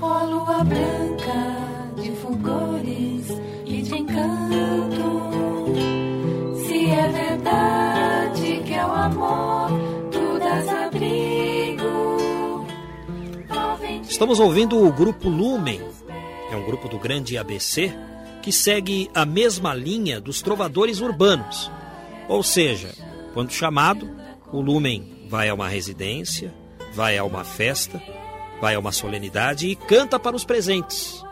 Ó lua branca de fulgores e de encanto, se é verdade que é o amor, tu dás abrigo. Estamos ouvindo o grupo Lumen. É um grupo do grande ABC que segue a mesma linha dos trovadores urbanos. Ou seja, quando chamado, o Lumen vai a uma residência, vai a uma festa, vai a uma solenidade e canta para os presentes.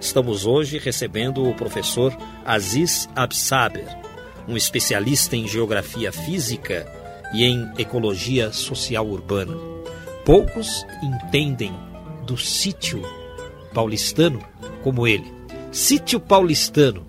Estamos hoje recebendo o professor Aziz Absaber, um especialista em geografia física e em ecologia social urbana. Poucos entendem do sítio paulistano como ele. Sítio paulistano.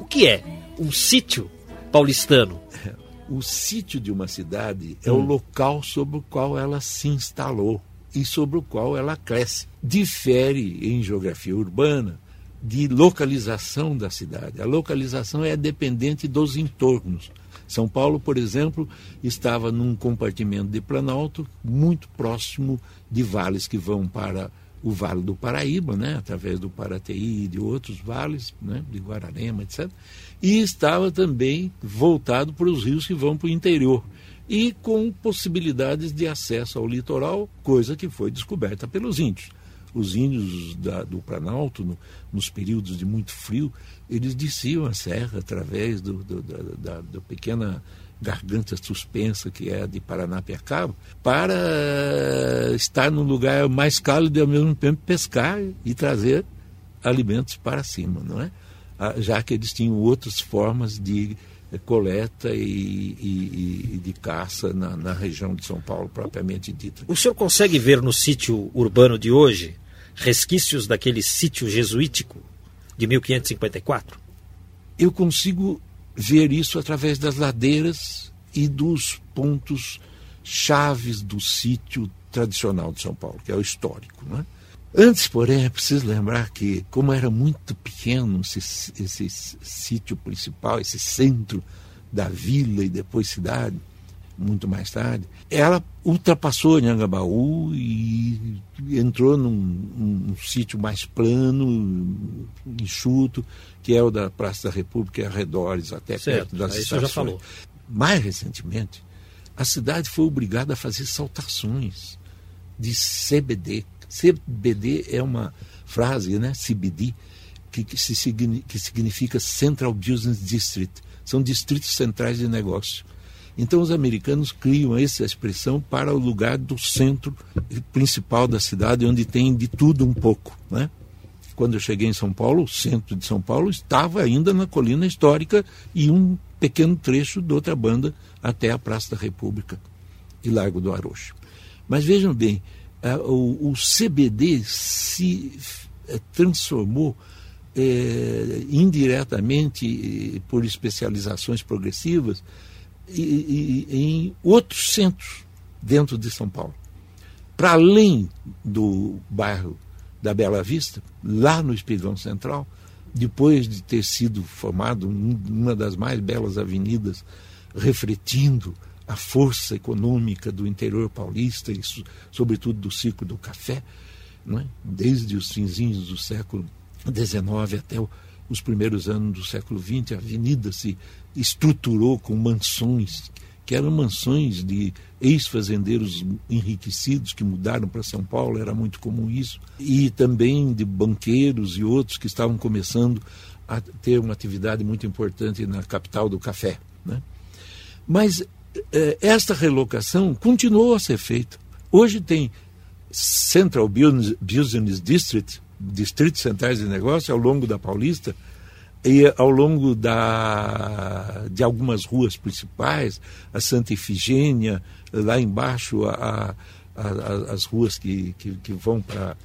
O que é um sítio paulistano? O sítio de uma cidade é o local sobre o qual ela se instalou e sobre o qual ela cresce. Difere em geografia urbana de localização da cidade. A localização é dependente dos entornos. São Paulo, por exemplo, estava num compartimento de Planalto muito próximo de vales que vão para o Vale do Paraíba, né, através do Paraty e de outros vales, né, de Guararema, etc. E estava também voltado para os rios que vão para o interior e com possibilidades de acesso ao litoral, coisa que foi descoberta pelos índios. Os índios da, do Planalto, no, nos períodos de muito frio, eles desciam a serra através do, do, da, da, da pequena garganta suspensa que é a de Paranapiacaba, para estar num lugar mais cálido e ao mesmo tempo pescar e trazer alimentos para cima, não é? Ah, Já que eles tinham outras formas de coleta e, e- e de caça na, na região de São Paulo propriamente dita. O senhor consegue ver no sítio urbano de hoje resquícios daquele sítio jesuítico de 1554? eu consigo ver isso através das ladeiras e dos pontos chaves do sítio tradicional de São Paulo, que é o histórico. Né? Antes, porém, é preciso lembrar que, como era muito pequeno esse, esse sítio principal, esse centro da vila e depois cidade, muito mais tarde, ela ultrapassou Anhangabaú e entrou num, num sítio mais plano, enxuto, que é o da Praça da República e arredores, até Certo, perto das aí senhor já estações. falou. Mais recentemente, a cidade foi obrigada a fazer saltações de CBD. CBD é uma frase, né? CBD, que, que, se que significa Central Business District. São distritos centrais de negócio. Então os americanos criam essa expressão para o lugar do centro principal da cidade, onde tem de tudo um pouco, né? Quando eu cheguei em São Paulo, o centro de São Paulo estava ainda na colina histórica e um pequeno trecho de outra banda até a Praça da República e Largo do Arocho. Mas vejam bem, o, o CBD se eh, transformou eh, indiretamente por especializações progressivas e- e- em outros centros dentro de São Paulo. Para além do bairro da Bela Vista, lá no Espigão Central, depois de ter sido formado um- uma das mais belas avenidas, refletindo a força econômica do interior paulista e, so- sobretudo, do ciclo do café, é? desde os finzinhos do século XIX até os primeiros anos do século XX, a avenida se estruturou com mansões, que eram mansões de ex-fazendeiros enriquecidos que mudaram para São Paulo, era muito comum isso, e também de banqueiros e outros que estavam começando a ter uma atividade muito importante na capital do café. Né? Mas esta relocação continuou a ser feita. Hoje tem Central Business, District, distritos centrais de negócio ao longo da Paulista e ao longo da, de algumas ruas principais, a Santa Ifigênia, lá embaixo a, a- a- as ruas que, que, que vão para,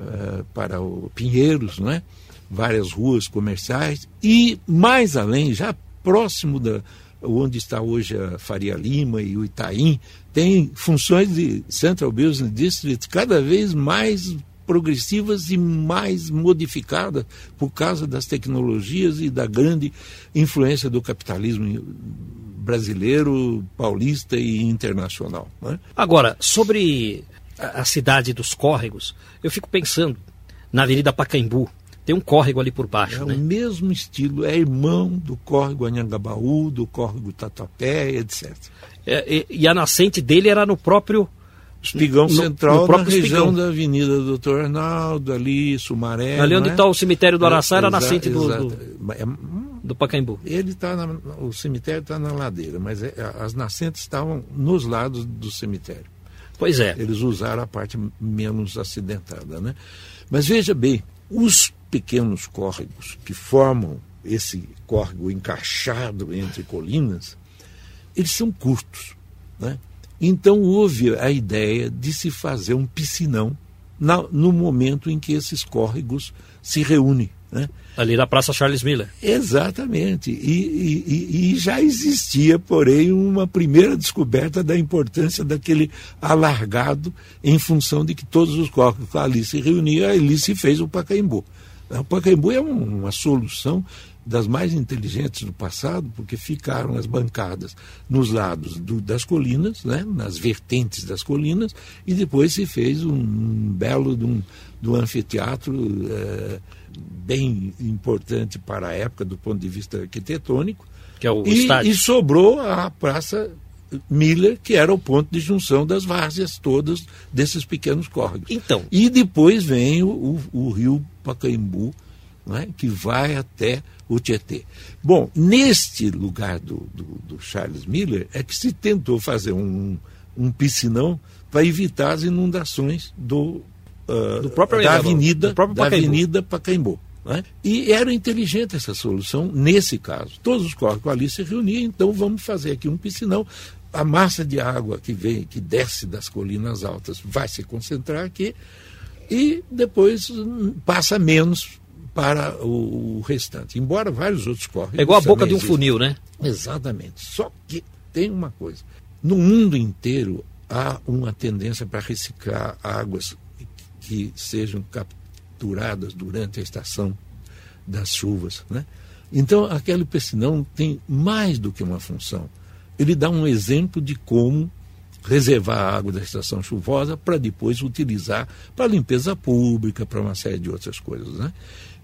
eh, para o Pinheiros, não é? várias ruas comerciais, e mais além, já próximo da onde está hoje a Faria Lima e o Itaim, tem funções de Central Business District cada vez mais progressivas e mais modificadas por causa das tecnologias e da grande influência do capitalismo brasileiro, paulista e internacional. não é? Agora, sobre a cidade dos córregos, eu fico pensando na Avenida Pacaembu. Tem um córrego ali por baixo, É né? o mesmo estilo, é irmão do córrego Anhangabaú, do córrego Tatuapé, etc. É, e, e a nascente dele era no próprio Espigão no- Central, no na próprio região Espigão. da Avenida Doutor Arnaldo, ali, Sumaré. ali onde é? está o cemitério do Araçá era a nascente do, do, É, hum, do Pacaembu. Ele está o cemitério está na ladeira, mas é- as nascentes estavam nos lados do cemitério. Pois é. Eles usaram a parte menos acidentada, né? Mas veja bem, os pequenos córregos que formam esse córrego encaixado entre colinas, eles são curtos, né? Então houve a ideia de se fazer um piscinão na- no momento em que esses córregos se reúnem, né? Ali na Praça Charles Miller. Exatamente. E, e- e- já existia, porém, uma primeira descoberta da importância daquele alargado em função de que todos os corpos ali se reuniam, ali se fez o Pacaembu. O Pacaembu é um- uma solução das mais inteligentes do passado, porque ficaram as bancadas nos lados do- das colinas, né, nas vertentes das colinas, e depois se fez um, belo de um, de um anfiteatro eh, bem importante para a época do ponto de vista arquitetônico, Que é o e, estádio. e sobrou a Praça Miller, que era o ponto de junção das várzeas todas desses pequenos córregos. Então. E depois vem o, o- o rio Pacaembu, não é? que vai até o Tietê. Bom, neste lugar do, do, do Charles Miller é que se tentou fazer um, um piscinão para evitar as inundações do, ah, Do próprio da avenida do próprio da Pacaembu. avenida Pacaembu. né? E era inteligente essa solução nesse caso. Todos os córregos ali se reuniam, então vamos fazer aqui um piscinão. A massa de água que vem, que desce das colinas altas, vai se concentrar aqui e depois hum, passa menos para o, restante. Embora vários outros córregos. É igual a boca de um funil, né? Exatamente. Só que tem uma coisa: no mundo inteiro há uma tendência para reciclar águas que sejam capturadas durante a estação das chuvas. Né? Então, aquele piscinão tem mais do que uma função. Ele dá um exemplo de como reservar a água da estação chuvosa para depois utilizar para limpeza pública, para uma série de outras coisas. Né?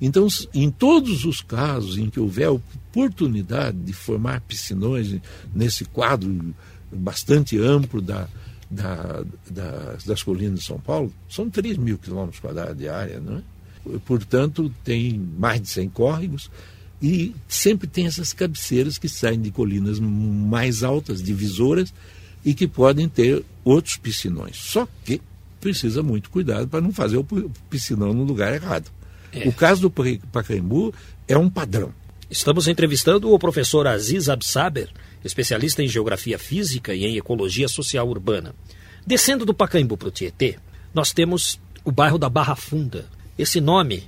Então, em todos os casos em que houver oportunidade de formar piscinões nesse quadro bastante amplo da, da- das, das colinas de São Paulo, são 3 mil quilômetros quadrados de área, não é? Portanto, tem mais de 100 córregos e sempre tem essas cabeceiras que saem de colinas mais altas, divisoras, e que podem ter outros piscinões. Só que precisa muito cuidado para não fazer o pi- piscinão no lugar errado. É. O caso do Pa- Pacaembu é um padrão. Estamos entrevistando o professor Aziz Absaber, especialista em geografia física e em ecologia social urbana. Descendo do Pacaembu para o Tietê, nós temos o bairro da Barra Funda. Esse nome,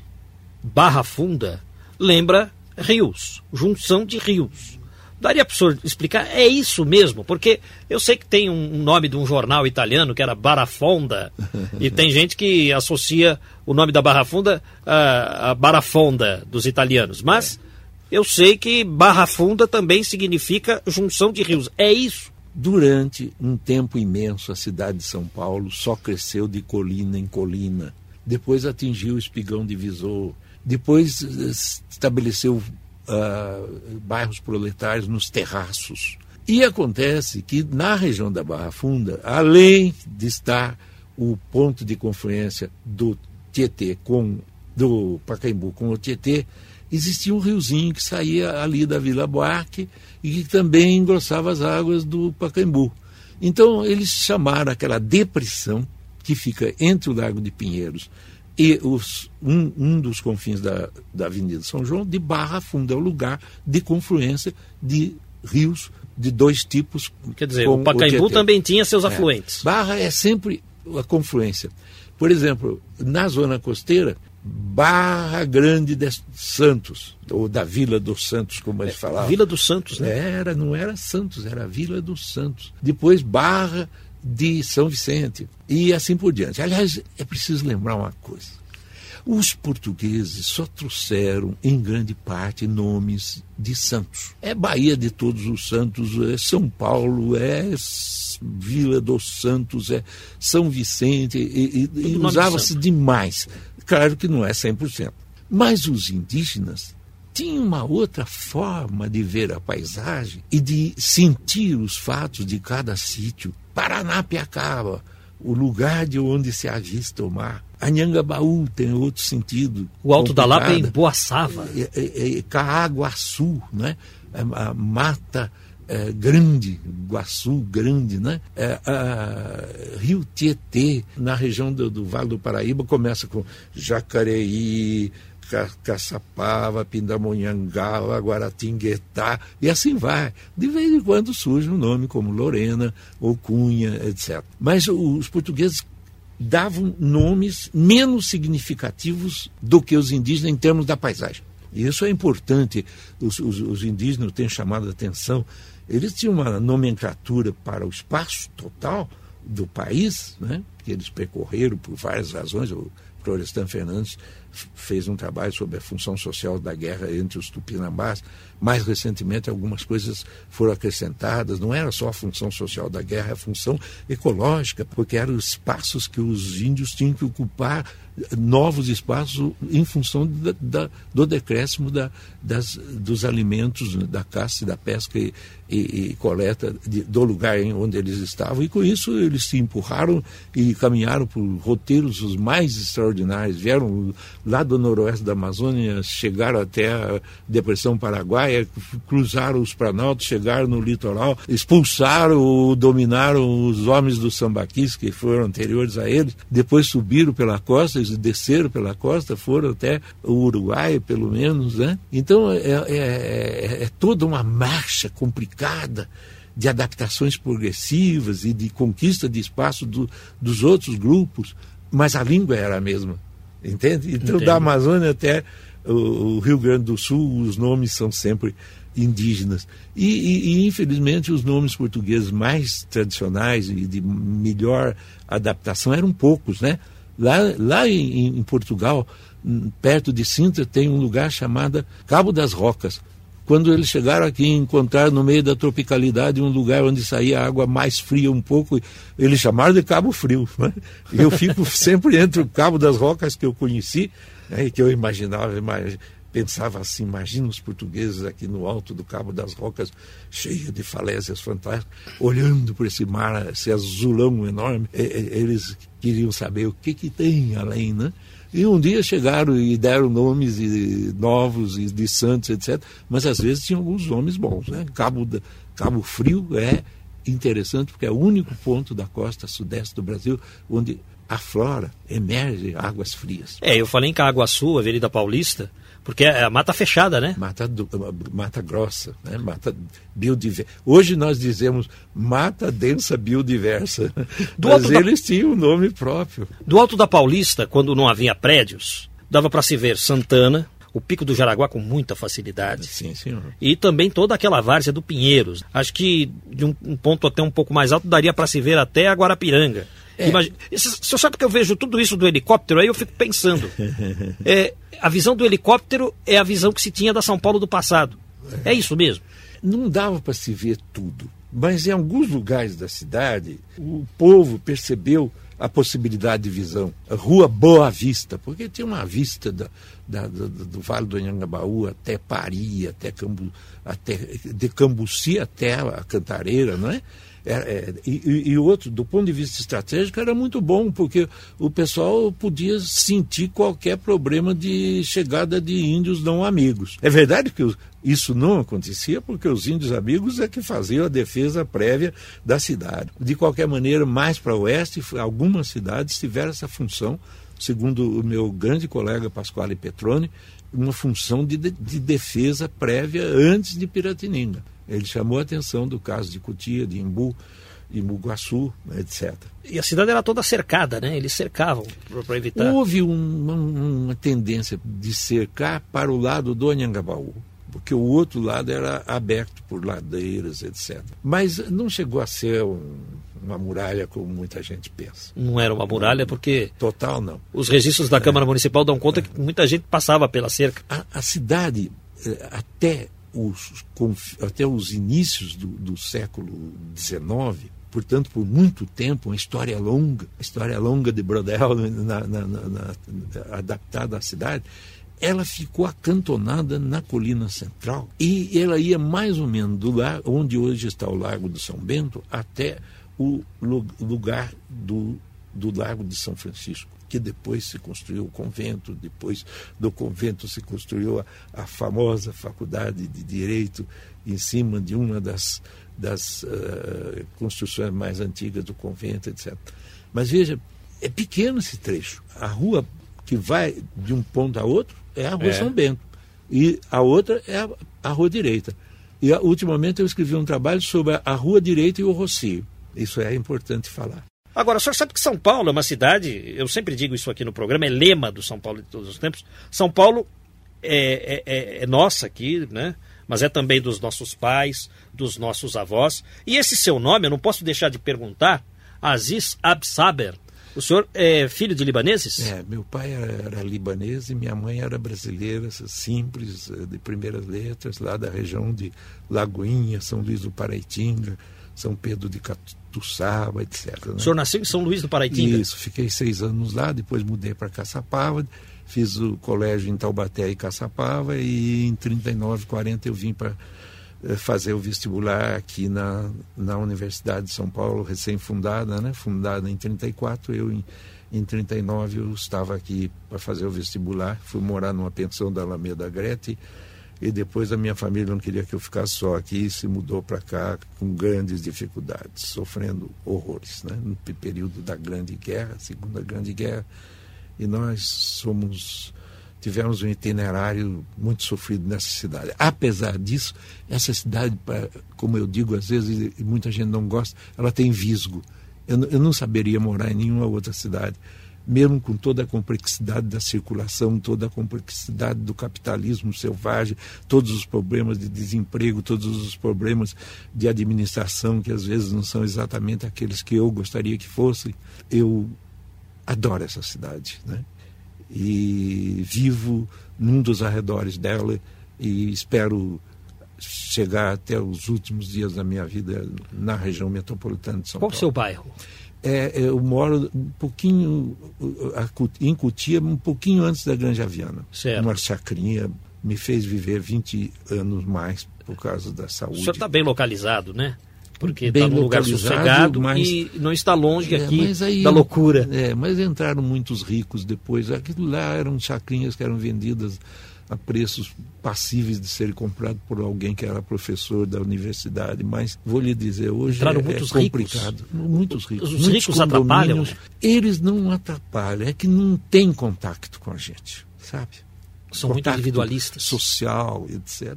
Barra Funda, lembra rios, junção de rios. Daria para o senhor explicar? É isso mesmo? Porque eu sei que tem um nome de um jornal italiano que era Barra Fonda, e tem gente que associa o nome da Barra Funda à, à Barra Fonda dos italianos. Mas eu sei que Barra Funda também significa junção de rios. É isso? Durante um tempo imenso, a cidade de São Paulo só cresceu de colina em colina. Depois atingiu o espigão divisor. Depois eh, estabeleceu ah, bairros proletários nos terraços. E acontece que na região da Barra Funda, além de estar o ponto de confluência do Tietê com do Pacaembu com o Tietê, existia um riozinho que saía ali da Vila Buarque e que também engrossava as águas do Pacaembu. Então eles chamaram aquela depressão que fica entre o Largo de Pinheiros e os, um, um dos confins da, da Avenida São João de Barra Funda, é o lugar de confluência de rios de dois tipos. Quer dizer, o Pacaembu Tietê. também tinha seus É. afluentes. Barra é sempre a confluência. Por exemplo, na zona costeira, Barra Grande de Santos, ou da Vila dos Santos, como eles falavam. Vila dos Santos, né? Era, não era Santos, era Vila dos Santos. Depois Barra de São Vicente e assim por diante. Aliás, é preciso lembrar uma coisa. Os portugueses só trouxeram, em grande parte, nomes de santos. É Bahia de Todos os Santos, é São Paulo, é Vila dos Santos, é São Vicente, e, e, e usava-se demais. Claro que não é 100%. Mas os indígenas tinham uma outra forma de ver a paisagem e de sentir os fatos de cada sítio. Paraná-Piacaba, o lugar de onde se avista o mar. Anhangabaú tem outro sentido. O Alto da Lapa é em Boaçava. É, é, é Caaguaçu, né? É, a mata é, grande, Guaçu grande, né? É, a, Rio Tietê, na região do, do, Vale do Paraíba, começa com Jacareí, Ca, Caçapava, Pindamonhangaba, Guaratinguetá, e assim vai. De vez em quando surge um nome como Lorena ou Cunha, etc. Mas os portugueses davam nomes menos significativos do que os indígenas em termos da paisagem. E isso é importante. Os, os, os indígenas têm chamado a atenção eles tinham uma nomenclatura para o espaço total do país, né, que eles percorreram por várias razões. O Florestan Fernandes fez um trabalho sobre a função social da guerra entre os tupinambás. Mais recentemente, algumas coisas foram acrescentadas. Não era só a função social da guerra, a função ecológica, porque eram os espaços que os índios tinham que ocupar novos espaços em função da, da, do decréscimo da, das, dos alimentos, da caça da pesca e, e, e coleta de, do lugar onde eles estavam. E com isso eles se empurraram e caminharam por roteiros os mais extraordinários. Vieram lá do noroeste da Amazônia, chegaram até a Depressão Paraguaia, cruzaram os Planaltos, chegaram no litoral, expulsaram, dominaram os homens dos sambaquis que foram anteriores a eles, depois subiram pela costa, desceram pela costa, foram até o Uruguai, pelo menos, né? Então é, é, é, é toda uma marcha complicada de adaptações progressivas e de conquista de espaço do, dos outros grupos, mas a língua era a mesma. Entende? Então, Entendo. da Amazônia até o, Rio Grande do Sul, os nomes são sempre indígenas. E, e, e, infelizmente, os nomes portugueses mais tradicionais e de melhor adaptação eram poucos, né? Lá, lá em, em Portugal, perto de Sintra, tem um lugar chamado Cabo das Rocas quando eles chegaram aqui e encontraram no meio da tropicalidade um lugar onde saía água mais fria um pouco, eles chamaram de Cabo Frio. Né? Eu fico sempre entre o Cabo das Rocas que eu conheci né, e que eu imaginava, pensava assim, imagina os portugueses aqui no alto do Cabo das Rocas, cheio de falésias fantásticas, olhando para esse mar, esse azulão enorme, eles queriam saber o que, que tem além, né? E um dia chegaram e deram nomes de, novos e de santos, etc. Mas às vezes tinham alguns nomes bons. Né? Cabo, Cabo Frio é interessante porque é o único ponto da costa sudeste do Brasil onde aflora, emerge águas frias. É, eu falei em Caguaçu, Avenida Paulista, porque é a mata fechada, né? Mata, do, mata grossa, né? mata biodiversa. Hoje nós dizemos mata densa biodiversa, Do mas eles da... tinham um nome próprio. Do Alto da Paulista, quando não havia prédios, dava para se ver Santana, o Pico do Jaraguá com muita facilidade. Sim, senhor. E também toda aquela várzea do Pinheiros. Acho que de um, um ponto até um pouco mais alto daria para se ver até a Guarapiranga. É. Imagina, você sabe que eu vejo tudo isso do helicóptero, aí eu fico pensando. é, a visão do helicóptero é a visão que se tinha da São Paulo do passado. É, é isso mesmo? Não dava para se ver tudo, mas em alguns lugares da cidade o povo percebeu a possibilidade de visão. A rua Boa Vista, porque tinha uma vista da, da, do, do, Vale do Anhangabaú até Pari, até, Cambu, até de Cambuci até a Cantareira, não é? É, é, e, e, outro, do ponto de vista estratégico, era muito bom, porque o pessoal podia sentir qualquer problema de chegada de índios não amigos. É verdade que isso não acontecia, porque os índios amigos é que faziam a defesa prévia da cidade. De qualquer maneira, mais para o oeste, algumas cidades tiveram essa função, segundo o meu grande colega Pasquale Petroni, uma função de, de defesa prévia antes de Piratininga. Ele chamou a atenção do caso de Cutia, de Imbu, Imbuguaçu, né, etc. E a cidade era toda cercada, né? Eles cercavam para evitar. Houve uma, uma, tendência de cercar para o lado do Anhangabaú, porque o outro lado era aberto por ladeiras, etc. Mas não chegou a ser um, uma muralha como muita gente pensa. Não era uma muralha porque Total não. os registros da Câmara Municipal dão conta que muita gente passava pela cerca. A, a cidade, eh, até os, até os inícios do, do século XIX, portanto, por muito tempo, uma história longa, a história longa de Brodel, na- na- na- adaptada à cidade, ela ficou acantonada na colina central. E ela ia mais ou menos do lar, onde hoje está o Lago de São Bento até o lu- lugar do, do Lago de São Francisco, que depois se construiu o convento, depois do convento se construiu a, a famosa faculdade de Direito em cima de uma das, das eh, construções mais antigas do convento, etc. Mas veja, é pequeno esse trecho. A rua que vai de um ponto a outro é a Rua É. São Bento. E a outra é a, a Rua Direita. E a- ultimamente eu escrevi um trabalho sobre a, a Rua Direita e o Rocio. Isso é importante falar. Agora, o senhor sabe que São Paulo é uma cidade, eu sempre digo isso aqui no programa, é lema do São Paulo de todos os tempos. São Paulo é, é- é- é nossa aqui, né? Mas é também dos nossos pais, dos nossos avós. E esse seu nome, eu não posso deixar de perguntar, Aziz Absaber. O senhor é filho de libaneses? É, meu pai era, libanês e minha mãe era brasileira, simples, de primeiras letras, lá da região de Lagoinha, São Luís do Paraitinga, São Pedro de Catuçaba, etc. né? O senhor nasceu em São Luís do Paraitinga? Isso, fiquei seis anos lá, depois mudei para Caçapava, fiz o colégio em Taubaté e Caçapava e em 39, 40 eu vim para fazer o vestibular aqui na, na Universidade de São Paulo, recém-fundada, né? fundada em 34, eu em, em 39 eu estava aqui para fazer o vestibular, fui morar numa pensão da Alameda Grete e depois a minha família não queria que eu ficasse só aqui e se mudou para cá com grandes dificuldades, sofrendo horrores, né? no pe- período da Grande Guerra, Segunda Grande Guerra, e nós somos tivemos um itinerário muito sofrido nessa cidade. Apesar disso, essa cidade, como eu digo às vezes, e muita gente não gosta, ela tem visgo. Eu, eu não saberia morar em nenhuma outra cidade, mesmo com toda a complexidade da circulação, toda a complexidade do capitalismo selvagem, todos os problemas de desemprego, todos os problemas de administração, que às vezes não são exatamente aqueles que eu gostaria que fossem. Eu adoro essa cidade, né? E vivo num dos arredores dela e espero chegar até os últimos dias da minha vida na região metropolitana de São Qual o Paulo. seu bairro? É, eu moro um pouquinho em Cutia, um pouquinho antes da Granja Viana. Certo. Uma chacrinha me fez viver 20 anos mais por causa da O saúde. senhor está bem localizado, né? Porque está num lugar sossegado mas- e não está longe É, aqui aí- da loucura. É, mas entraram muitos ricos depois. Aquilo lá eram chacrinhas que eram vendidas a preços passíveis de serem comprados por alguém que era professor da universidade. Mas vou lhe dizer, hoje Entraram é, muitos é complicado. Muitos ricos. Os Muitos ricos atrapalham? Eles não atrapalham, é que não tem contato com a gente, sabe? São muito Contato individualistas. Social, etc.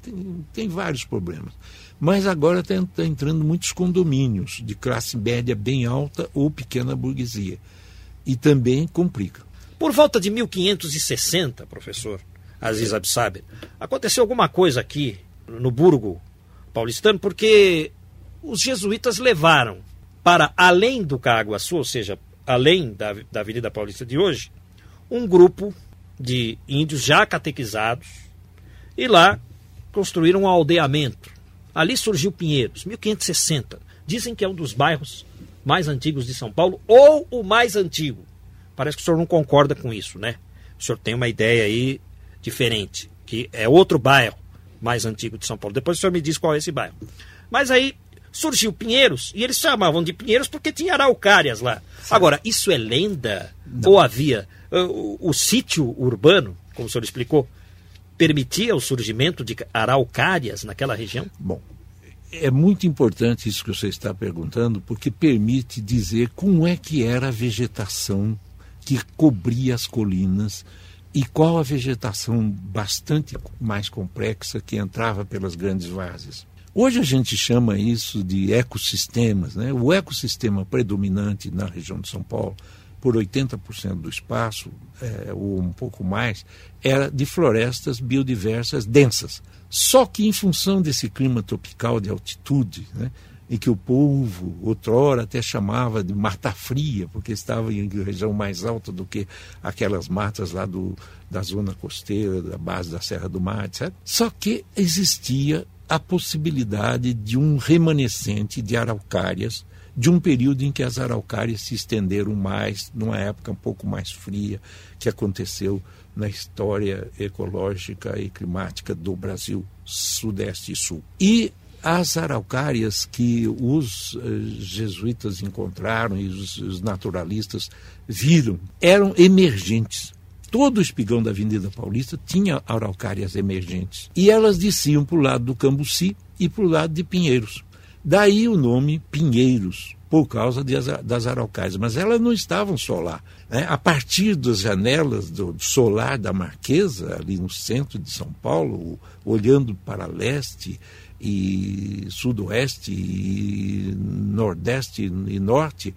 Tem, tem vários problemas. Mas agora está entrando muitos condomínios de classe média bem alta ou pequena burguesia. E também complica. Por volta de 1560, professor Aziz Absaber, aconteceu alguma coisa aqui no Burgo paulistano, porque os jesuítas levaram para além do Caaguaçu, ou seja, além da, da Avenida Paulista de hoje, um grupo de índios já catequizados e lá construíram um aldeamento. Ali surgiu Pinheiros, 1560. Dizem que é um dos bairros mais antigos de São Paulo, ou o mais antigo. Parece que o senhor não concorda com isso, né? O senhor tem uma ideia aí diferente, que é outro bairro mais antigo de São Paulo. Depois o senhor me diz qual é esse bairro. Mas aí surgiu Pinheiros, e eles chamavam de Pinheiros porque tinha araucárias lá. Agora, isso é lenda? Ou havia? uh, O, o sítio urbano, como o senhor explicou, permitia o surgimento de araucárias naquela região? Bom, é muito importante isso que você está perguntando, porque permite dizer como é que era a vegetação que cobria as colinas e qual a vegetação bastante mais complexa que entrava pelas grandes várzeas. Hoje a gente chama isso de ecossistemas. Né? O ecossistema predominante na região de São Paulo, por 80% do espaço, é, ou um pouco mais, era de florestas biodiversas densas. Só que em função desse clima tropical de altitude, né, em que o povo, outrora, até chamava de mata fria, porque estava em região mais alta do que aquelas matas lá do, da zona costeira, da base da Serra do Mar, etc. Só que existia a possibilidade de um remanescente de araucárias, de um período em que as araucárias se estenderam mais, numa época um pouco mais fria, que aconteceu na história ecológica e climática do Brasil, Sudeste e Sul. E as araucárias que os uh, jesuítas encontraram e os, naturalistas viram eram emergentes. Todo o espigão da Avenida Paulista tinha araucárias emergentes. E elas desciam para o lado do Cambuci e para o lado de Pinheiros. Daí o nome Pinheiros, por causa de, das araucárias. Mas elas não estavam só lá. Né? A partir das janelas do solar da Marquesa, ali no centro de São Paulo, olhando para leste, e sudoeste e nordeste e norte,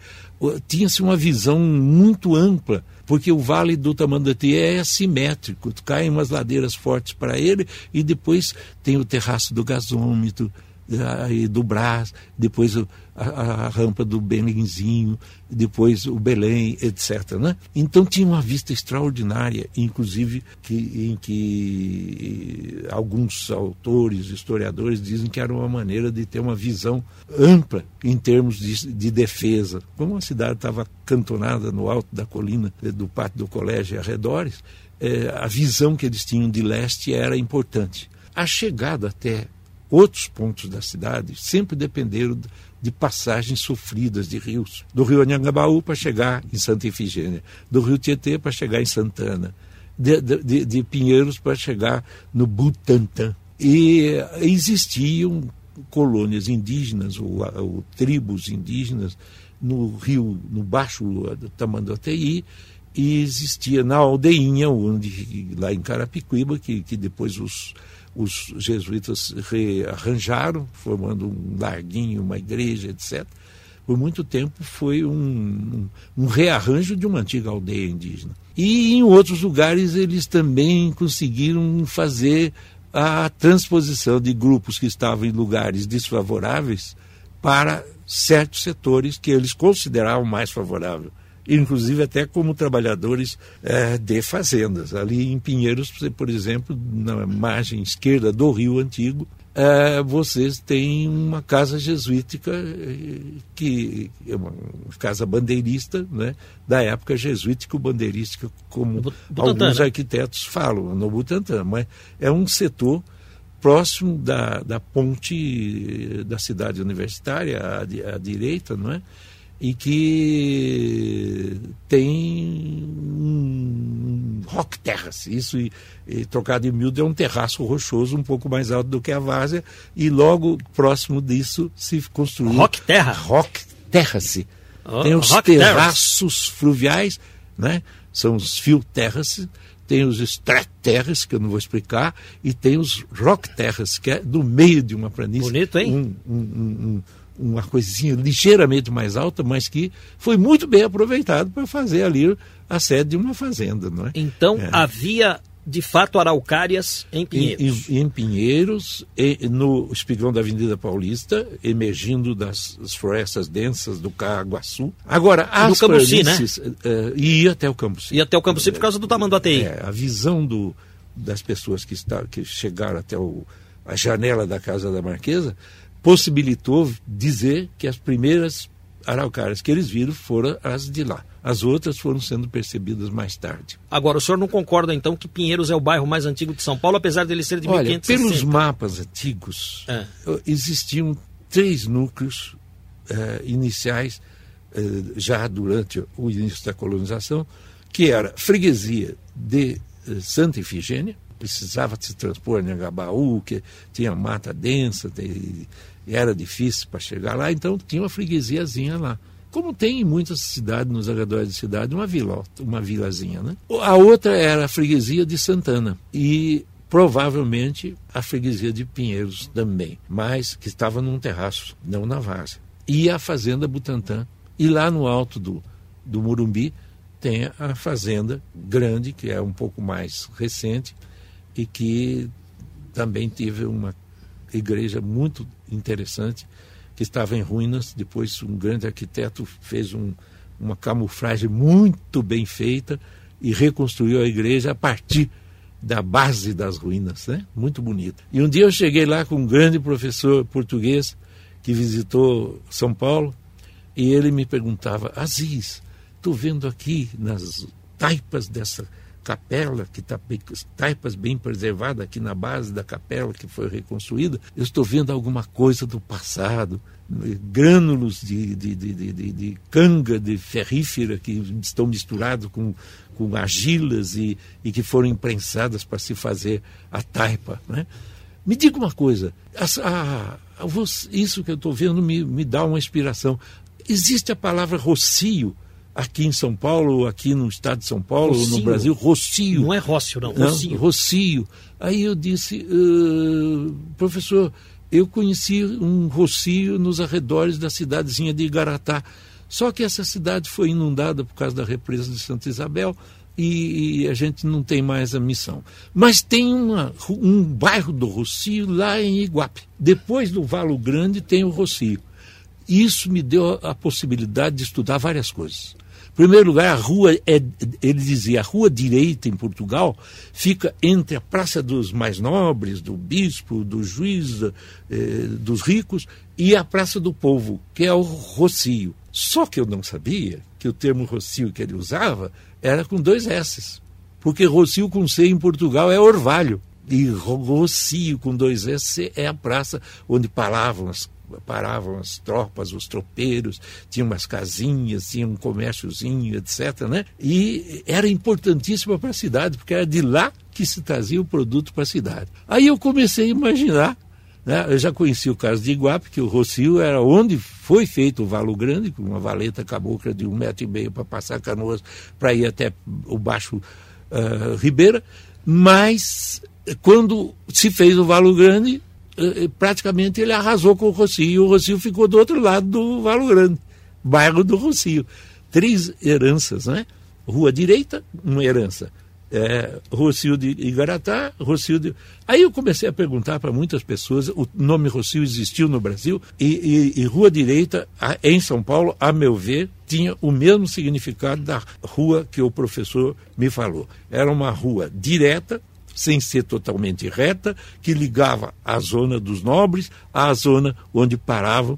tinha-se uma visão muito ampla, porque o vale do Tamanduateí é assimétrico, caem umas ladeiras fortes para ele e depois tem o terraço do gasômetro, e do Brás, depois a, a, rampa do Belenzinho, depois o Belém, etc. Né? Então tinha uma vista extraordinária, inclusive que, em que alguns autores, historiadores, dizem que era uma maneira de ter uma visão ampla em termos de, de defesa. Como a cidade estava cantonada no alto da colina do pátio do colégio e arredores, é, a visão que eles tinham de leste era importante. A chegada até outros pontos da cidade sempre dependeram de passagens sofridas de rios. Do rio Anhangabaú para chegar em Santa Efigênia, do rio Tietê para chegar em Santana, de, de, de Pinheiros para chegar no Butantã. E existiam colônias indígenas ou, ou tribos indígenas no rio, no baixo Tamanduateí, e existia na aldeinha, onde, lá em Carapicuíba, que, que depois os os jesuítas rearranjaram, formando um larguinho, uma igreja, etc. Por muito tempo foi um, um, um rearranjo de uma antiga aldeia indígena. E em outros lugares eles também conseguiram fazer a transposição de grupos que estavam em lugares desfavoráveis para certos setores que eles consideravam mais favoráveis inclusive até como trabalhadores é, de fazendas. Ali em Pinheiros, por exemplo, na margem esquerda do Rio Antigo, é, vocês têm uma casa jesuítica eh, que é uma casa bandeirista, né, da época jesuítico-bandeirística, como Butantã, alguns né? arquitetos falam, no Butantã, mas é um setor próximo da, da ponte da cidade universitária, à, à direita, não é? E que tem um rock terrace. Isso, e, e, trocado em miúdo, é um terraço rochoso um pouco mais alto do que a várzea, e logo próximo disso se construiu... Rock terra? Rock terrace. Oh, tem os terraços terrace. fluviais, né? são os fio terrace, tem os strat que eu não vou explicar, e tem os rock terrace, que é do meio de uma planície. Bonito, hein? um, um, um uma coisinha ligeiramente mais alta, mas que foi muito bem aproveitado para fazer ali a sede de uma fazenda, não é? Então é. havia de fato araucárias em Pinheiros. Em, em, em Pinheiros, e no espigão da Avenida Paulista, emergindo das florestas densas do Caguaçu. Agora, as do Cambuci, né? Uh, ia até o Cambuci. Ia até o Cambuci por causa do tamanho do ATI. É, a visão do, das pessoas que, está, que chegaram até o, a janela da Casa da Marquesa possibilitou dizer que as primeiras araucárias que eles viram foram as de lá. As outras foram sendo percebidas mais tarde. Agora, o senhor não concorda então que Pinheiros é o bairro mais antigo de São Paulo, apesar dele ser de Olha, 1560? pelos mapas antigos, é. existiam três núcleos eh, iniciais eh, já durante o início da colonização, que era freguesia de eh, Santa Ifigênia, precisava se transpor em Agabaú, que tinha mata densa, era difícil para chegar lá, então tinha uma freguesiazinha lá. Como tem em muitas cidades, nos arredores de cidade, uma vila, uma vilazinha, né? A outra era a freguesia de Santana e provavelmente a freguesia de Pinheiros também, mas que estava num terraço, não na várzea. E a fazenda Butantã. E lá no alto do, do Murumbi tem a fazenda grande, que é um pouco mais recente, e que também teve uma igreja muito interessante que estava em ruínas. Depois, um grande arquiteto fez um, uma camuflagem muito bem feita e reconstruiu a igreja a partir da base das ruínas, né? Muito bonito. E um dia eu cheguei lá com um grande professor português que visitou São Paulo e ele me perguntava: Aziz, estou vendo aqui nas taipas dessa capela que está taipas bem preservada aqui na base da capela que foi reconstruída, eu estou vendo alguma coisa do passado, grânulos de, de, de, de, de canga, de ferrífera que estão misturados com, com argilas e, e que foram imprensadas para se fazer a taipa. Né? Me diga uma coisa, a, a, isso que eu estou vendo me, me dá uma inspiração. Existe a palavra rocio aqui em São Paulo, aqui no estado de São Paulo, rocio. no Brasil, rocio. Não é rócio, não, rocio. Não, rocio. Aí eu disse, uh, professor, eu conheci um rocio nos arredores da cidadezinha de Igaratá. Só que essa cidade foi inundada por causa da represa de Santa Isabel e, a gente não tem mais a missão. Mas tem uma, um bairro do Rocio lá em Iguape. Depois do Valo Grande tem o Rocio. Isso me deu a possibilidade de estudar várias coisas. Primeiro lugar, a rua, é, ele dizia, a rua direita em Portugal fica entre a Praça dos Mais Nobres, do Bispo, do Juiz, eh, dos Ricos, e a Praça do Povo, que é o Rocio. Só que eu não sabia que o termo Rocio que ele usava era com dois S's. Porque Rocio com C em Portugal é orvalho. E Rocio com dois S é a praça onde paravam as paravam as tropas, os tropeiros, tinha umas casinhas, tinha um comérciozinho, etc. Né? E era importantíssima para a cidade, porque era de lá que se trazia o produto para a cidade. Aí eu comecei a imaginar né? Eu já conheci o caso de Iguape, que o Rocio era onde foi feito o Valo Grande, com uma valeta cabocla de um metro e meio para passar canoas para ir até o Baixo uh, Ribeira, mas quando se fez o Valo Grande, praticamente ele arrasou com o Rocio. E o Rocio ficou do outro lado do Valo Grande, bairro do Rocio. Três heranças, né? Rua direita, uma herança. É, Rocio de Igaratá, Rocio de... Aí eu comecei a perguntar para muitas pessoas, o nome Rocio existiu no Brasil, e, e, e Rua Direita, em São Paulo, a meu ver, tinha o mesmo significado da rua que o professor me falou. Era uma rua direta, sem ser totalmente reta, que ligava a zona dos nobres à zona onde paravam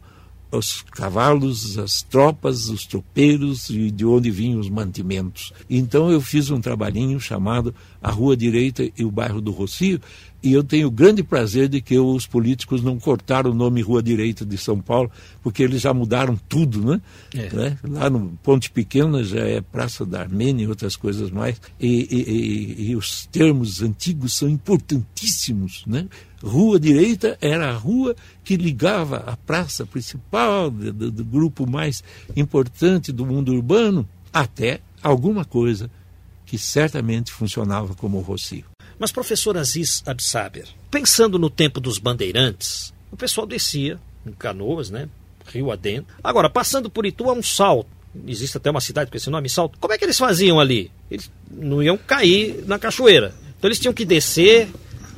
os cavalos, as tropas, os tropeiros e de onde vinham os mantimentos. Então eu fiz um trabalhinho chamado A Rua Direita e o Bairro do Rocio, e eu tenho grande prazer de que os políticos não cortaram o nome Rua Direita de São Paulo, porque eles já mudaram tudo, né? É. né? Lá no Ponte Pequena já é Praça da Armênia e outras coisas mais. E, e, e, e os termos antigos são importantíssimos, né? Rua Direita era a rua que ligava a praça principal do, do, do grupo mais importante do mundo urbano até alguma coisa que certamente funcionava como o Rocio. Mas, professor Aziz Absaber, pensando no tempo dos bandeirantes, o pessoal descia em canoas, né? Rio adentro. Agora, passando por Itu é um salto. Existe até uma cidade com esse nome, Salto. Como é que eles faziam ali? Eles não iam cair na cachoeira. Então eles tinham que descer,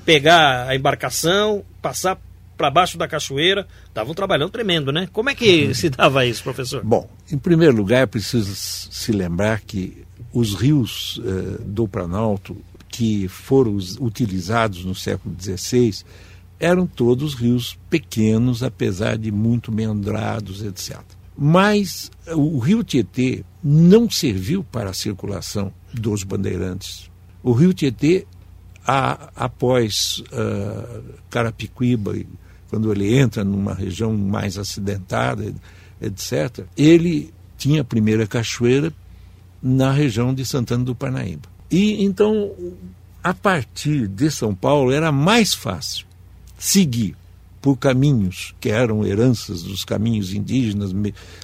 pegar a embarcação, passar para baixo da cachoeira. Estavam trabalhando tremendo, né? Como é que se dava isso, professor? Bom, em primeiro lugar, é preciso se lembrar que os rios eh, do Planalto que foram utilizados no século XVI eram todos rios pequenos, apesar de muito meandrados, etc. Mas o rio Tietê não serviu para a circulação dos bandeirantes. O rio Tietê, a, após uh, Carapicuíba, quando ele entra numa região mais acidentada, etc., ele tinha a primeira cachoeira na região de Santana do Parnaíba. E então, a partir de São Paulo, era mais fácil seguir por caminhos que eram heranças dos caminhos indígenas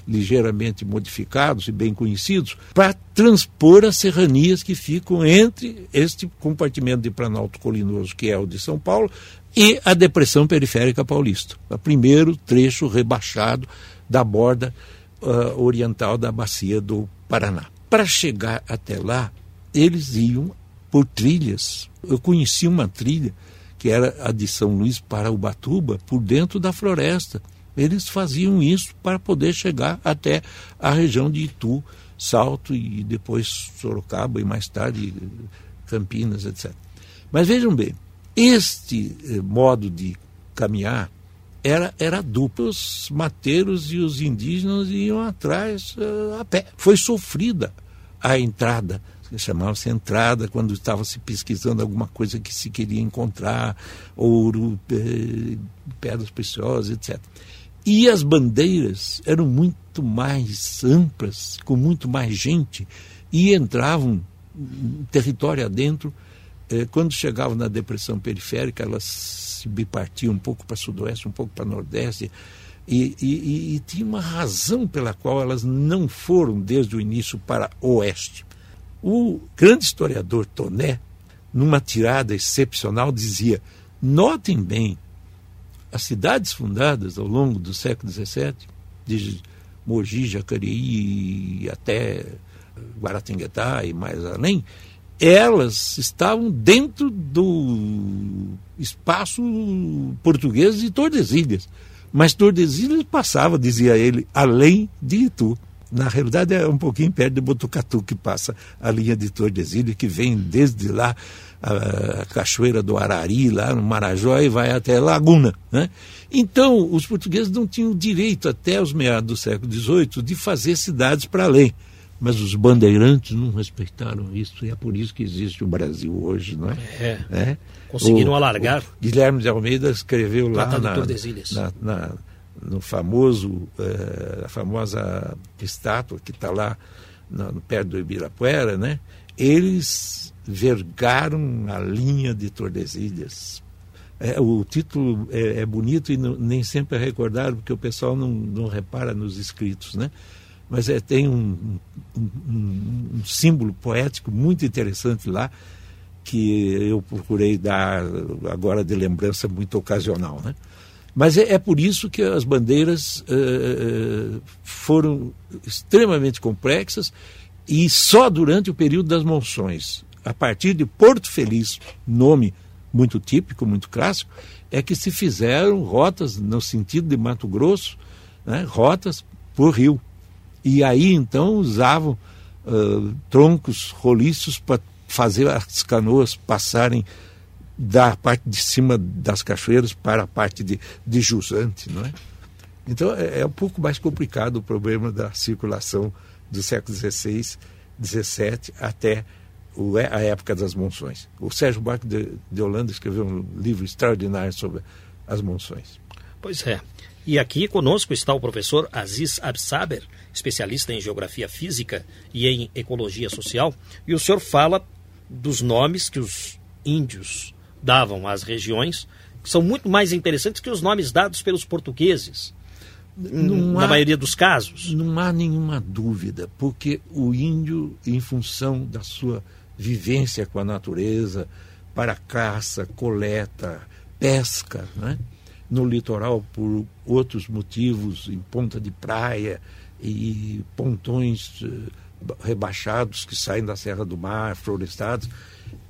ligeiramente modificados e bem conhecidos, para transpor as serranias que ficam entre este compartimento de Planalto Colinoso, que é o de São Paulo, e a depressão periférica paulista, o primeiro trecho rebaixado da borda uh, oriental da bacia do Paraná. Para chegar até lá, eles iam por trilhas. Eu conheci uma trilha que era a de São Luís para Ubatuba, por dentro da floresta. Eles faziam isso para poder chegar até a região de Itu, Salto e depois Sorocaba e mais tarde Campinas, etc. Mas vejam bem, este eh, modo de caminhar era, era duplo. Os mateiros e os indígenas iam atrás uh, a pé. Foi sofrida a entrada, chamava-se entrada quando estava se pesquisando alguma coisa que se queria encontrar, ouro, pedras preciosas, etc. E as bandeiras eram muito mais amplas, com muito mais gente, e entravam território adentro. Eh, quando chegavam na depressão periférica, elas se bipartiam um pouco para sudoeste, um pouco para nordeste, e, e, e, tinha uma razão pela qual elas não foram desde o início para oeste. O grande historiador Toné, numa tirada excepcional, dizia: notem bem, as cidades fundadas ao longo do século XVII, de Mogi, Jacareí até Guaratinguetá e mais além, elas estavam dentro do espaço português de Tordesilhas. Mas Tordesilhas passava, dizia ele, além de Itu. Na realidade é um pouquinho perto de Botucatu que passa a linha de Tordesilhas, que vem desde lá a Cachoeira do Arari, lá no Marajó, e vai até Laguna. Né? Então, os portugueses não tinham direito, até os meados do século XVIII, de fazer cidades para além. Mas os bandeirantes não respeitaram isso, e é por isso que existe o Brasil hoje, não é? É. é? Conseguiram o, alargar. O Guilherme de Almeida escreveu lá na, na, na, no famoso, eh, a famosa estátua que está lá no, perto do Ibirapuera, né? Eles vergaram a linha de Tordesilhas. É, o título é, é bonito e não, nem sempre é recordado, porque o pessoal não, não repara nos escritos, né? mas é, tem um, um, um, símbolo poético muito interessante lá que eu procurei dar agora de lembrança muito ocasional, né? Mas é, é por isso que as bandeiras uh, foram extremamente complexas e só durante o período das monções, a partir de Porto Feliz, nome muito típico, muito clássico, é que se fizeram rotas no sentido de Mato Grosso, né, rotas por rio. E aí então usavam uh, troncos roliços para fazer as canoas passarem da parte de cima das cachoeiras para a parte de, de jusante, não é? Então é, é um pouco mais complicado o problema da circulação do século XVI, XVII até o, a época das monções. O Sérgio Barco de, de Holanda escreveu um livro extraordinário sobre as monções. Pois é. E aqui conosco está o professor Aziz Absaber, especialista em geografia física e em ecologia social, e o senhor fala dos nomes que os índios davam às regiões, que são muito mais interessantes que os nomes dados pelos portugueses. Não na há, maioria dos casos. Não há nenhuma dúvida, porque o índio, em função da sua vivência com a natureza, para caça, coleta, pesca, né? no litoral por outros motivos, em ponta de praia e pontões eh, rebaixados que saem da Serra do Mar, florestados.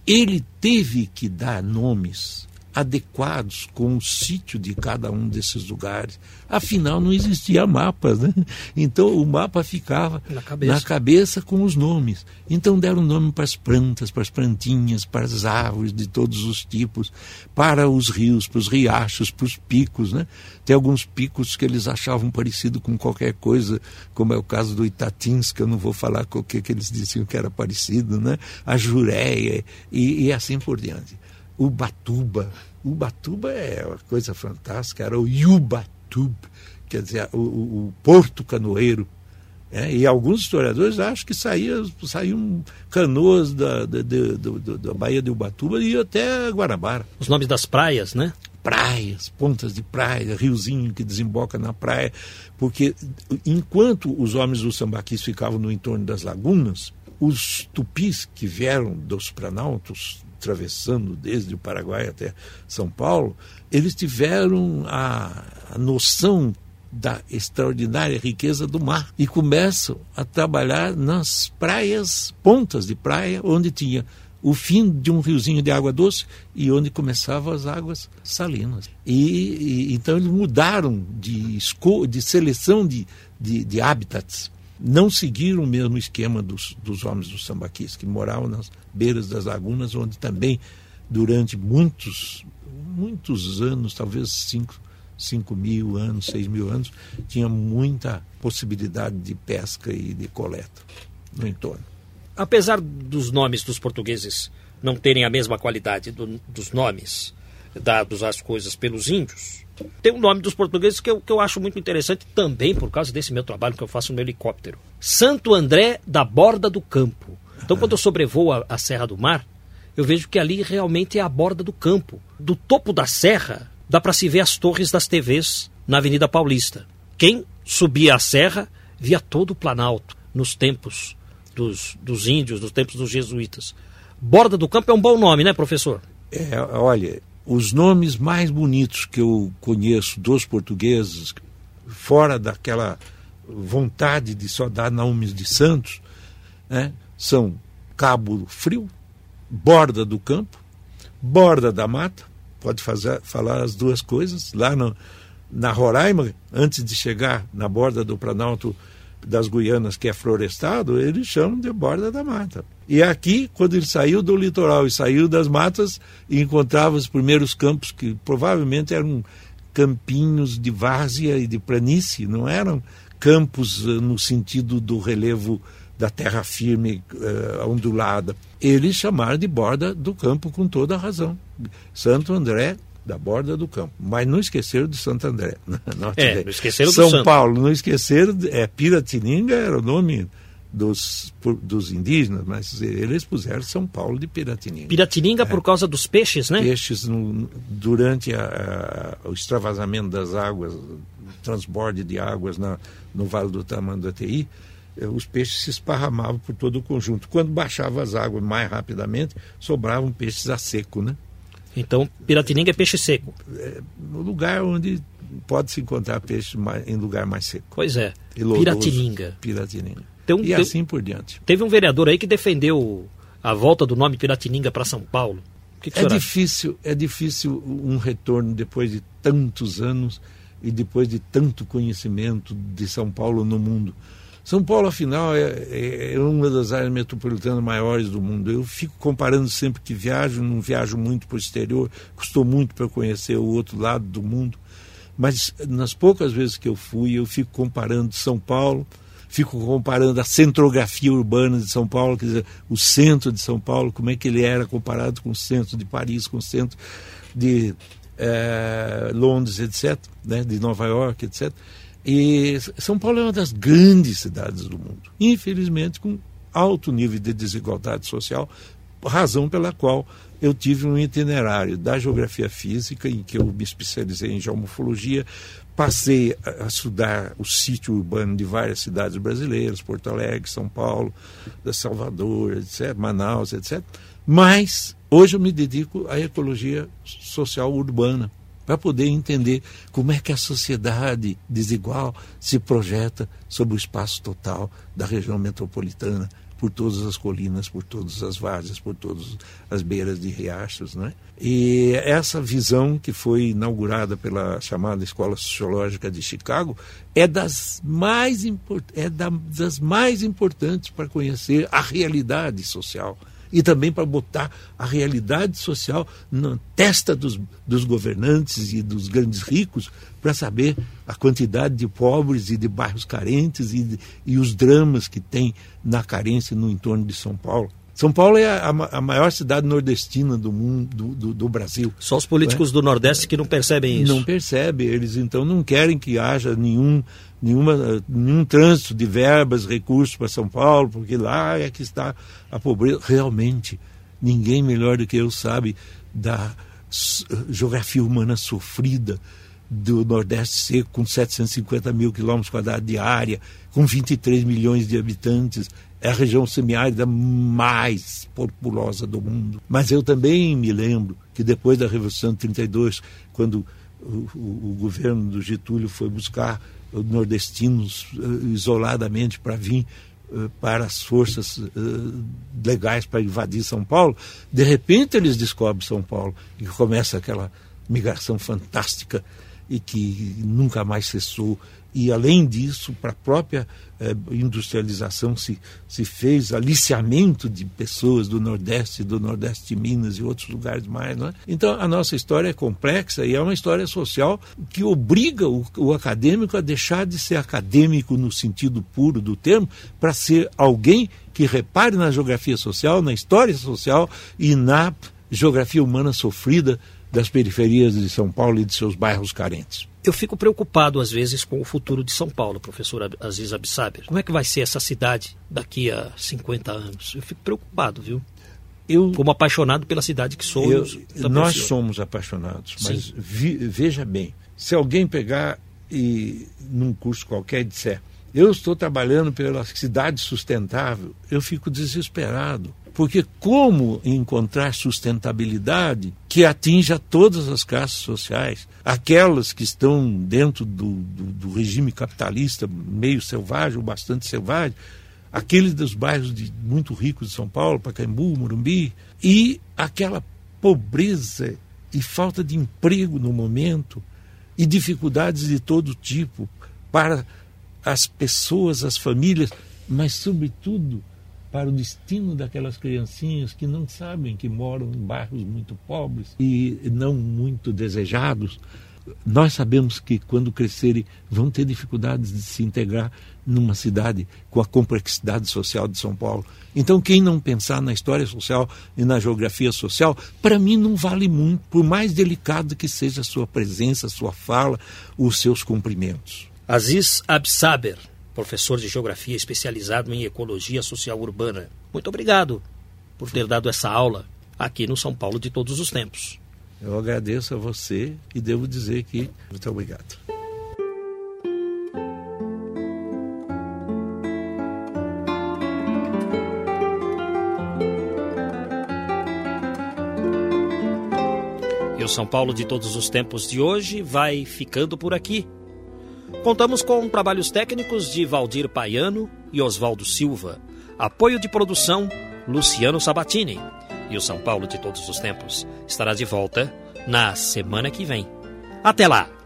Ele teve que dar nomes adequados com o sítio de cada um desses lugares. Afinal, não existia mapas, né? Então o mapa ficava na cabeça. na cabeça. com os nomes. Então deram nome para as plantas, para as plantinhas, para as árvores de todos os tipos, para os rios, para os riachos, para os picos, né? Tem alguns picos que eles achavam parecido com qualquer coisa, como é o caso do Itatins, que eu não vou falar com o que, que eles diziam que era parecido, né? A Jureia e, e assim por diante. Ubatuba. Ubatuba é uma coisa fantástica, era o Yubatub, quer dizer, o, o porto canoeiro. É, e alguns historiadores acham que saía, saíam canoas da, da, da, da Baía de Ubatuba e até Guarabara. Os nomes das praias, né? Praias, pontas de praia, riozinho que desemboca na praia. Porque enquanto os homens dos sambaquis ficavam no entorno das lagunas, os tupis que vieram dos planaltos, atravessando desde o Paraguai até São Paulo, eles tiveram a, a noção da extraordinária riqueza do mar e começam a trabalhar nas praias, pontas de praia, onde tinha o fim de um riozinho de água doce e onde começavam as águas salinas. E, e então eles mudaram de, de seleção de, de, de hábitats não seguiram o mesmo esquema dos, dos homens dos sambaquis, que moravam nas beiras das lagunas, onde também, durante muitos, muitos anos, talvez cinco, cinco mil anos, seis mil anos, tinha muita possibilidade de pesca e de coleta no entorno. Apesar dos nomes dos portugueses não terem a mesma qualidade do, dos nomes dados às coisas pelos índios, tem um nome dos portugueses que eu, que eu acho muito interessante também por causa desse meu trabalho que eu faço no helicóptero. Santo André da Borda do Campo. Então, quando eu sobrevoo a, a Serra do Mar, eu vejo que ali realmente é a borda do campo. Do topo da serra, dá para se ver as torres das TVs na Avenida Paulista. Quem subia a serra via todo o Planalto nos tempos dos, dos índios, nos tempos dos jesuítas. Borda do Campo é um bom nome, né, professor? É, olha, os nomes mais bonitos que eu conheço dos portugueses, fora daquela vontade de só dar nomes de santos, né, são Cabo Frio, Borda do Campo, Borda da Mata, pode fazer, falar as duas coisas, lá no, na Roraima, antes de chegar na borda do Planalto das Guianas, que é florestado, eles chamam de Borda da Mata. E aqui, quando ele saiu do litoral e saiu das matas, encontrava os primeiros campos, que provavelmente eram campinhos de várzea e de planície, não eram campos uh, no sentido do relevo da terra firme, uh, ondulada. Eles chamaram de borda do campo com toda a razão. Santo André da borda do campo. Mas não esqueceram de Santo André. Não, é, não esqueceram São do São Paulo, não esqueceram, é, Piratininga era o nome dos, dos indígenas, mas eles puseram São Paulo de Piratininga. Piratininga é. por causa dos peixes, né? Peixes no, durante a, a, o extravasamento das águas, transborde de águas na, no Vale do Tamanduateí, eh, os peixes se esparramavam por todo o conjunto. Quando baixavam as águas mais rapidamente, sobravam peixes a seco, né? Então, Piratininga é peixe seco. É, no lugar onde pode se encontrar peixe mais, em lugar mais seco. Pois é. Piratininga. Piratininga. Um, e tem, assim por diante. Teve um vereador aí que defendeu a volta do nome Piratininga para São Paulo. Que que é difícil, é difícil um retorno depois de tantos anos e depois de tanto conhecimento de São Paulo no mundo. São Paulo, afinal, é, é, é, uma das áreas metropolitanas maiores do mundo. Eu fico comparando sempre que viajo, não viajo muito para o exterior, custou muito para conhecer o outro lado do mundo. Mas nas poucas vezes que eu fui, eu fico comparando São Paulo, fico comparando a centrografia urbana de São Paulo, quer dizer, o centro de São Paulo, como é que ele era comparado com o centro de Paris, com o centro de é, Londres, etc., né, de Nova York, etc. E São Paulo é uma das grandes cidades do mundo, infelizmente com alto nível de desigualdade social, razão pela qual eu tive um itinerário da geografia física, em que eu me especializei em geomorfologia, passei a estudar o sítio urbano de várias cidades brasileiras, Porto Alegre, São Paulo, Salvador, etc., Manaus, etc. Mas hoje eu me dedico à ecologia social urbana para poder entender como é que a sociedade desigual se projeta sobre o espaço total da região metropolitana, por todas as colinas, por todas as várzeas, por todas as beiras de riachos. Né? E essa visão que foi inaugurada pela chamada Escola Sociológica de Chicago é das mais, é das mais importantes para conhecer a realidade social e também para botar a realidade social na testa dos, dos governantes e dos grandes ricos para saber a quantidade de pobres e de bairros carentes e, e os dramas que tem na carência no entorno de São Paulo. São Paulo é a, a, maior cidade nordestina do mundo, do, do, do Brasil. Só os políticos é? do Nordeste que não percebem isso. Não percebem, eles então não querem que haja nenhum, nenhuma, nenhum trânsito de verbas, recursos para São Paulo, porque lá é que está a pobreza. Realmente, ninguém melhor do que eu sabe da geografia humana sofrida do Nordeste seco, com 750 mil quilômetros quadrados de área, com 23 milhões de habitantes é a região semiárida mais populosa do mundo. Mas eu também me lembro que depois da Revolução de 32, quando o, o, o governo do Getúlio foi buscar nordestinos uh, isoladamente para vir uh, para as forças uh, legais para invadir São Paulo, de repente eles descobrem São Paulo e começa aquela migração fantástica e que nunca mais cessou e além disso, para a própria eh, industrialização se, se fez aliciamento de pessoas do Nordeste, do Nordeste de Minas e outros lugares mais. É? Então a nossa história é complexa e é uma história social que obriga o, o acadêmico a deixar de ser acadêmico no sentido puro do termo para ser alguém que repare na geografia social, na história social e na geografia humana sofrida das periferias de São Paulo e de seus bairros carentes. Eu fico preocupado, às vezes, com o futuro de São Paulo, professor Aziz Absaber. Como é que vai ser essa cidade daqui a 50 anos? Eu fico preocupado, viu? Eu, Como apaixonado pela cidade que somos. Eu, nós somos apaixonados, mas vi, veja bem, se alguém pegar e num curso qualquer disser eu estou trabalhando pela cidade sustentável, eu fico desesperado. Porque como encontrar sustentabilidade que atinja todas as classes sociais, aquelas que estão dentro do, do, do regime capitalista meio selvagem ou bastante selvagem, aqueles dos bairros de, muito ricos de São Paulo, Pacaembu, Morumbi, e aquela pobreza e falta de emprego no momento e dificuldades de todo tipo para as pessoas, as famílias, mas sobretudo para o destino daquelas criancinhas que não sabem que moram em bairros muito pobres e não muito desejados. Nós sabemos que quando crescerem vão ter dificuldades de se integrar numa cidade com a complexidade social de São Paulo. Então, quem não pensar na história social e na geografia social, para mim não vale muito, por mais delicado que seja a sua presença, a sua fala, os seus cumprimentos. Aziz Absaber, professor de geografia especializado em ecologia social urbana. Muito obrigado por ter dado essa aula aqui no São Paulo de todos os tempos. Eu agradeço a você e devo dizer que muito obrigado. E o São Paulo de todos os tempos de hoje vai ficando por aqui. Contamos com trabalhos técnicos de Valdir Paiano e Oswaldo Silva. Apoio de produção, Luciano Sabatini. E o São Paulo de todos os tempos estará de volta na semana que vem. Até lá!